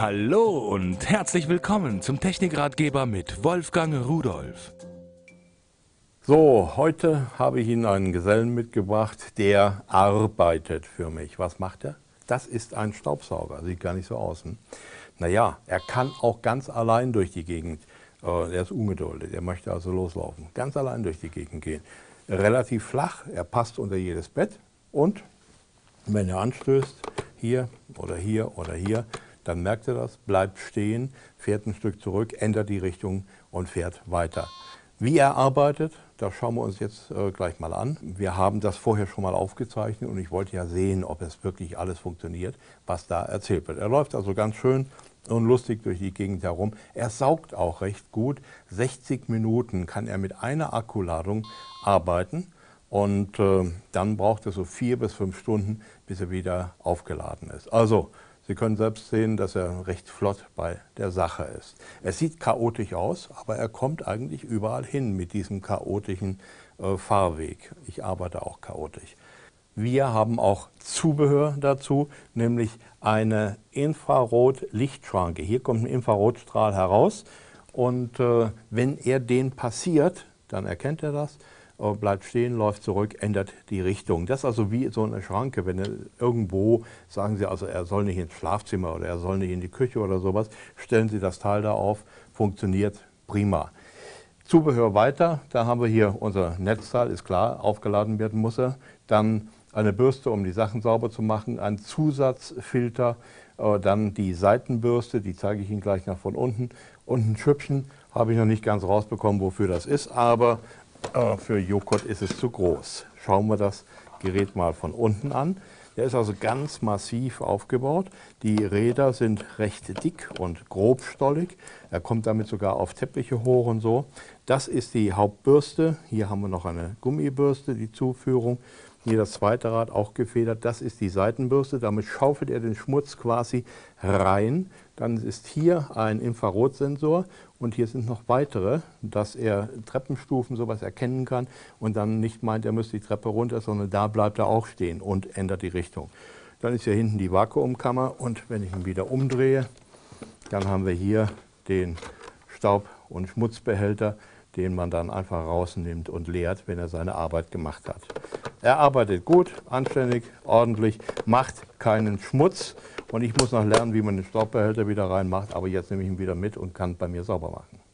Hallo und herzlich willkommen zum Technikratgeber mit Wolfgang Rudolf. So, heute habe ich Ihnen einen Gesellen mitgebracht, der arbeitet für mich. Was macht er? Das ist ein Staubsauger, sieht gar nicht so aus. Hm? Naja, er kann auch ganz allein durch die Gegend. Äh, er ist ungeduldig, er möchte also loslaufen. Ganz allein durch die Gegend gehen. Relativ flach, er passt unter jedes Bett und wenn er anstößt, hier oder hier oder hier, dann merkt er das, bleibt stehen, fährt ein Stück zurück, ändert die Richtung und fährt weiter. Wie er arbeitet, das schauen wir uns jetzt äh, gleich mal an. Wir haben das vorher schon mal aufgezeichnet und ich wollte ja sehen, ob es wirklich alles funktioniert, was da erzählt wird. Er läuft also ganz schön und lustig durch die Gegend herum. Er saugt auch recht gut. 60 Minuten kann er mit einer Akkuladung arbeiten und äh, dann braucht er so vier bis fünf Stunden, bis er wieder aufgeladen ist. Also Sie können selbst sehen, dass er recht flott bei der Sache ist. Er sieht chaotisch aus, aber er kommt eigentlich überall hin mit diesem chaotischen äh, Fahrweg. Ich arbeite auch chaotisch. Wir haben auch Zubehör dazu, nämlich eine Infrarot-Lichtschranke. Hier kommt ein Infrarotstrahl heraus und äh, wenn er den passiert, dann erkennt er das bleibt stehen, läuft zurück, ändert die Richtung. Das ist also wie so eine Schranke, wenn irgendwo, sagen Sie also, er soll nicht ins Schlafzimmer oder er soll nicht in die Küche oder sowas, stellen Sie das Teil da auf, funktioniert prima. Zubehör weiter, da haben wir hier unser Netzteil, ist klar, aufgeladen werden muss er. Dann eine Bürste, um die Sachen sauber zu machen, ein Zusatzfilter, äh, dann die Seitenbürste, die zeige ich Ihnen gleich noch von unten. Und ein Schüppchen habe ich noch nicht ganz rausbekommen, wofür das ist, aber äh, für Joghurt ist es zu groß. Schauen wir das Gerät mal von unten an. Der ist also ganz massiv aufgebaut. Die Räder sind recht dick und grobstollig. Er kommt damit sogar auf Teppiche hoch und so. Das ist die Hauptbürste. Hier haben wir noch eine Gummibürste, die Zuführung. Hier das zweite Rad auch gefedert. Das ist die Seitenbürste. Damit schaufelt er den Schmutz quasi rein. Dann ist hier ein Infrarotsensor und hier sind noch weitere, dass er Treppenstufen sowas erkennen kann und dann nicht meint, er müsste die Treppe runter, sondern da bleibt er auch stehen und ändert die Richtung. Dann ist hier hinten die Vakuumkammer und wenn ich ihn wieder umdrehe, dann haben wir hier den Staub- und Schmutzbehälter, den man dann einfach rausnimmt und leert, wenn er seine Arbeit gemacht hat. Er arbeitet gut, anständig, ordentlich, macht keinen Schmutz und ich muss noch lernen, wie man den Staubbehälter wieder reinmacht, aber jetzt nehme ich ihn wieder mit und kann bei mir sauber machen.